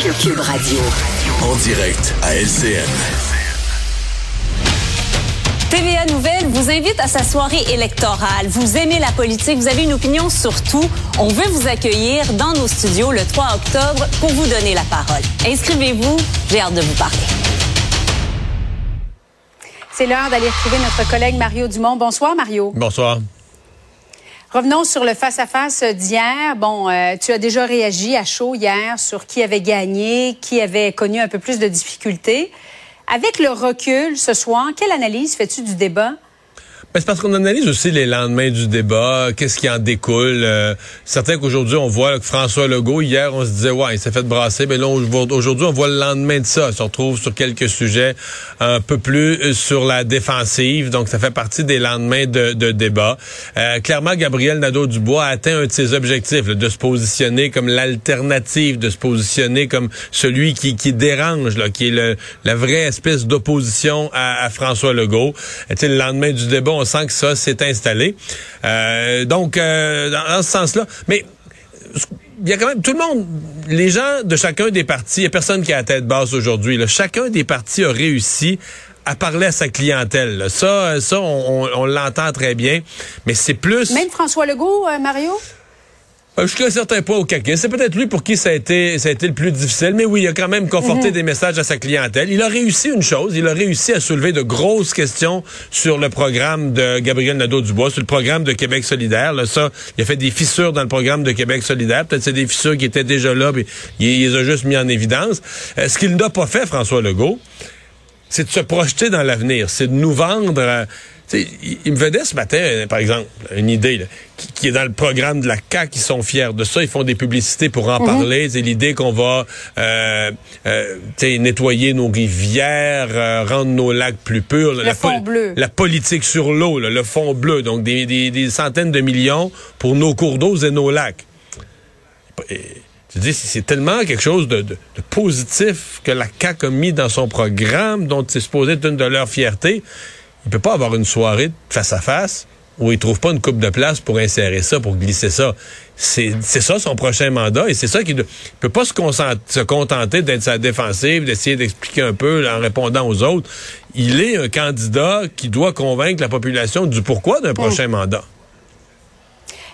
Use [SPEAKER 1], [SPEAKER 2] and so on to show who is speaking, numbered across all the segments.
[SPEAKER 1] Cube Radio.
[SPEAKER 2] En direct à LCN.
[SPEAKER 3] TVA Nouvelle vous invite à sa soirée électorale. Vous aimez la politique, vous avez une opinion sur tout. On veut vous accueillir dans nos studios le 3 octobre pour vous donner la parole. Inscrivez-vous, j'ai hâte de vous parler.
[SPEAKER 4] C'est l'heure d'aller retrouver notre collègue Mario Dumont. Bonsoir, Mario.
[SPEAKER 5] Bonsoir.
[SPEAKER 4] Revenons sur le face-à-face d'hier. Bon, euh, tu as déjà réagi à chaud hier sur qui avait gagné, qui avait connu un peu plus de difficultés. Avec le recul ce soir, quelle analyse fais-tu du débat?
[SPEAKER 5] Ben, c'est parce qu'on analyse aussi les lendemains du débat, qu'est-ce qui en découle. Euh, certains qu'aujourd'hui, on voit que François Legault, hier, on se disait, ouais, il s'est fait brasser. Mais là, aujourd'hui, on voit le lendemain de ça. On se retrouve sur quelques sujets un peu plus euh, sur la défensive. Donc, ça fait partie des lendemains de, de débat. Euh, clairement, Gabriel Nadeau-Dubois a atteint un de ses objectifs, de se positionner comme l'alternative, de se positionner comme celui qui, qui dérange, là, qui est le, la vraie espèce d'opposition à, à, François Legault. Et, le lendemain du débat, sent que ça s'est installé. Euh, donc, euh, dans, ce sens-là, mais il y a quand même tout le monde, les gens de chacun des partis, il n'y a personne qui a la tête basse aujourd'hui. Chacun des partis a réussi à parler à sa clientèle. Ça, ça, on, on l'entend très bien, mais c'est plus.
[SPEAKER 4] Même François Legault, euh, Mario?
[SPEAKER 5] Euh, Jusqu'à un certain point au caquet. C'est peut-être lui pour qui ça a été ça a été le plus difficile, mais oui, il a quand même conforté
[SPEAKER 4] Mhm.
[SPEAKER 5] des messages à sa clientèle. Il a réussi une chose, il a réussi à soulever de grosses questions sur le programme de Gabriel Nadeau-Dubois, sur le programme de Québec solidaire. Là, ça, il a fait des fissures dans le programme de Québec solidaire. Peut-être c'est des fissures qui étaient déjà là, mais il, il les a juste mis en évidence. Euh, ce qu'il n'a pas fait, François Legault, c'est de se projeter dans l'avenir, c'est de nous vendre... euh, il, il me venait ce matin, euh, par exemple, une idée là, qui, qui est dans le programme de la CAQ, ils sont fiers de ça, ils font des publicités pour en parler. C'est l'idée qu'on va euh, euh, nettoyer nos rivières, euh, rendre nos lacs plus purs.
[SPEAKER 4] Le
[SPEAKER 5] la,
[SPEAKER 4] fond bleu.
[SPEAKER 5] La politique sur l'eau, le fond bleu, donc des, des, des centaines de millions pour nos cours d'eau et nos lacs. Et, tu dis, c'est c'est tellement quelque chose de, de- de positif que la CAQ a mis dans son programme, dont c'est supposé être une de leurs fiertés. Il peut pas avoir une soirée face à face où il trouve pas une coupe de place pour insérer ça, pour glisser ça. C'est c'est ça son prochain mandat et c'est ça qu'il ne peut pas se, se contenter d'être sa défensive, d'essayer d'expliquer un peu en répondant aux autres. Il est un candidat qui doit convaincre la population du pourquoi d'un prochain mandat.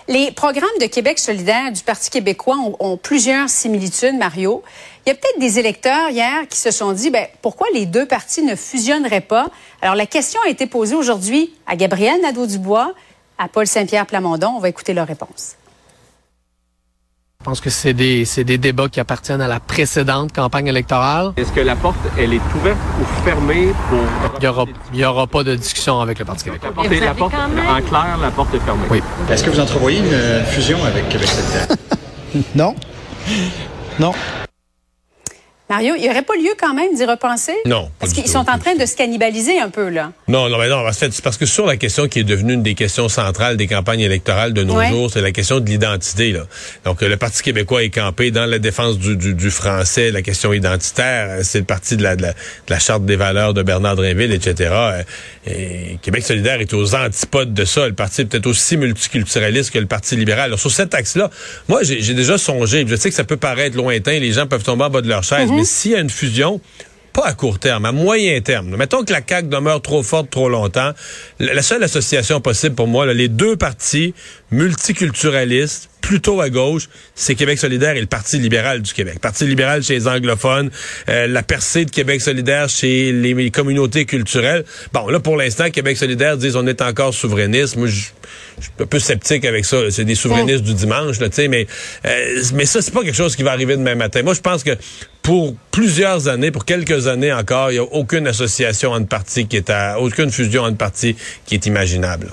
[SPEAKER 4] Les programmes de Québec solidaire du Parti québécois ont, plusieurs similitudes, Mario. Il y a peut-être des électeurs hier qui se sont dit, ben, pourquoi les deux partis ne fusionneraient pas? Alors, la question a été posée aujourd'hui à Gabriel Nadeau-Dubois, à Paul Saint-Pierre Plamondon. On va écouter leur réponse.
[SPEAKER 6] Je pense que c'est des, c'est des débats qui appartiennent à la précédente campagne électorale.
[SPEAKER 7] Est-ce que la porte, elle est ouverte ou fermée pour...
[SPEAKER 6] Il n'y aura, il y aura pas de discussion avec le Parti québécois.
[SPEAKER 7] La porte, est- la porte- en clair, la porte est fermée.
[SPEAKER 6] Oui.
[SPEAKER 8] Est-ce que vous entrevoyez une fusion avec Québec solidaire?
[SPEAKER 9] Non. Non.
[SPEAKER 4] Mario, il n'y aurait pas lieu quand même d'y repenser?
[SPEAKER 5] Non,
[SPEAKER 4] Parce qu'ils sont en train de se cannibaliser un peu, là.
[SPEAKER 5] Non, non, mais non, en fait, c'est parce que sur la question qui est devenue une des questions centrales des campagnes électorales de nos
[SPEAKER 4] Ouais.
[SPEAKER 5] jours, c'est la question de l'identité. Là. Donc, le Parti québécois est campé dans la défense du, du, du français, la question identitaire. Euh, C'est le parti de la, de, la, de la charte des valeurs de Bernard Drinville, etc. Euh, Et Québec solidaire est aux antipodes de ça. Le parti est peut-être aussi multiculturaliste que le Parti libéral. Alors, sur cet axe-là, moi, j'ai j'ai déjà songé. Je sais que ça peut paraître lointain, les gens peuvent tomber en bas de leur chaise, mais s'il y a une fusion, pas à court terme, à moyen terme. Mettons que la CAQ demeure trop forte trop longtemps. La seule association possible pour moi, là, les deux partis multiculturalistes, plutôt à gauche, c'est Québec solidaire et le Parti libéral du Québec. Parti libéral chez les anglophones, euh, la percée de Québec solidaire chez les, les communautés culturelles. Bon, là, pour l'instant, Québec solidaire disent on est encore souverainiste. Moi, je suis un peu sceptique avec ça. C'est des souverainistes du dimanche, là, tu sais, mais, euh, mais ça, c'est pas quelque chose qui va arriver demain matin. Moi, je pense que pour plusieurs années, pour quelques années encore, il n'y a aucune association entre partis qui est à, aucune fusion entre partis qui est imaginable.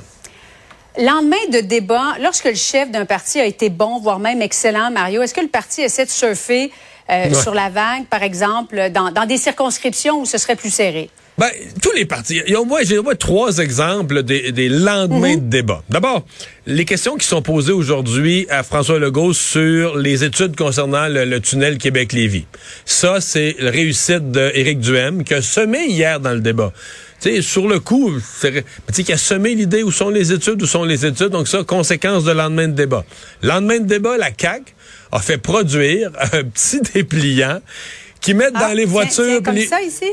[SPEAKER 4] Lendemain de débat, lorsque le chef d'un parti a été bon, voire même excellent, Mario, est-ce que le parti essaie de surfer euh,
[SPEAKER 5] Ouais.
[SPEAKER 4] sur la vague, par exemple, dans, dans des circonscriptions où ce serait plus serré?
[SPEAKER 5] Ben, tous les partis. Il y a au moins, j'ai au moins trois exemples des, des lendemains de débat. D'abord, les questions qui sont posées aujourd'hui à François Legault sur les études concernant le, le tunnel Québec-Lévis. Ça, c'est la réussite d'Éric Duhem qui a semé hier dans le débat. Sais, sur le coup, c'est- tu sais, qui a semé l'idée où sont les études, où sont les études. Donc ça, conséquence de lendemain de débat. Lendemain de débat, la CAQ a fait produire un petit dépliant qui met
[SPEAKER 4] Ah,
[SPEAKER 5] dans les voitures...
[SPEAKER 4] tiens, comme ça ici?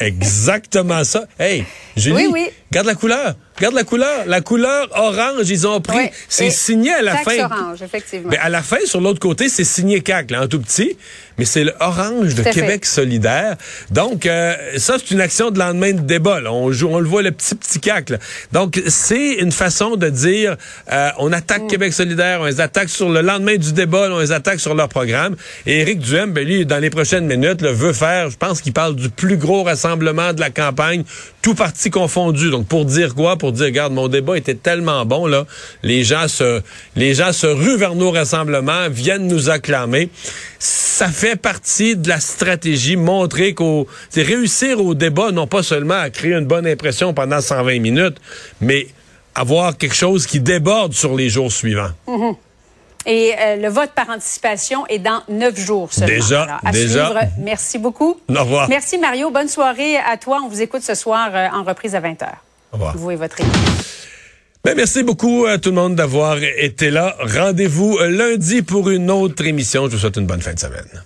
[SPEAKER 5] Exactement ça. Hey, Julie,
[SPEAKER 4] Oui, oui.
[SPEAKER 5] Regarde la couleur. Regarde la couleur. La couleur orange, ils ont pris.
[SPEAKER 4] Oui.
[SPEAKER 5] C'est
[SPEAKER 4] Et
[SPEAKER 5] signé à la
[SPEAKER 4] taxe
[SPEAKER 5] fin.
[SPEAKER 4] orange, effectivement.
[SPEAKER 5] Mais à la fin, sur l'autre côté, c'est signé CAC, là, en tout petit, mais c'est le orange de
[SPEAKER 4] fait.
[SPEAKER 5] Québec solidaire. Donc, euh, ça, c'est une action de lendemain de débat. là. On, joue, on le voit, le petit, petit CAC. Là. Donc, c'est une façon de dire, euh, on attaque
[SPEAKER 4] Mm.
[SPEAKER 5] Québec solidaire, on les attaque sur le lendemain du débat, là, on les attaque sur leur programme. Et Éric Duhem, ben, lui, dans les prochaines minutes, là, veut faire, je pense qu'il parle du plus gros rassemblement de la campagne, tout parti confondu. Donc, pour dire quoi? Pour dire, regarde, mon débat était tellement bon, là, les gens se, les gens se ruent vers nos rassemblements, viennent nous acclamer. Ça fait partie de la stratégie, montrer qu'au, c'est réussir au débat, non pas seulement à créer une bonne impression pendant 120 minutes, mais avoir quelque chose qui déborde sur les jours suivants.
[SPEAKER 4] Et euh, le vote par anticipation est dans neuf jours seulement.
[SPEAKER 5] Déjà,
[SPEAKER 4] Alors, à
[SPEAKER 5] déjà.
[SPEAKER 4] suivre. Merci beaucoup.
[SPEAKER 5] Au revoir.
[SPEAKER 4] Merci Mario. Bonne soirée à toi. On vous écoute ce soir euh, en reprise à 20h.
[SPEAKER 5] Au revoir.
[SPEAKER 4] Vous et votre équipe.
[SPEAKER 5] Ben, merci beaucoup à tout le monde d'avoir été là. Rendez-vous lundi pour une autre émission. Je vous souhaite une bonne fin de semaine.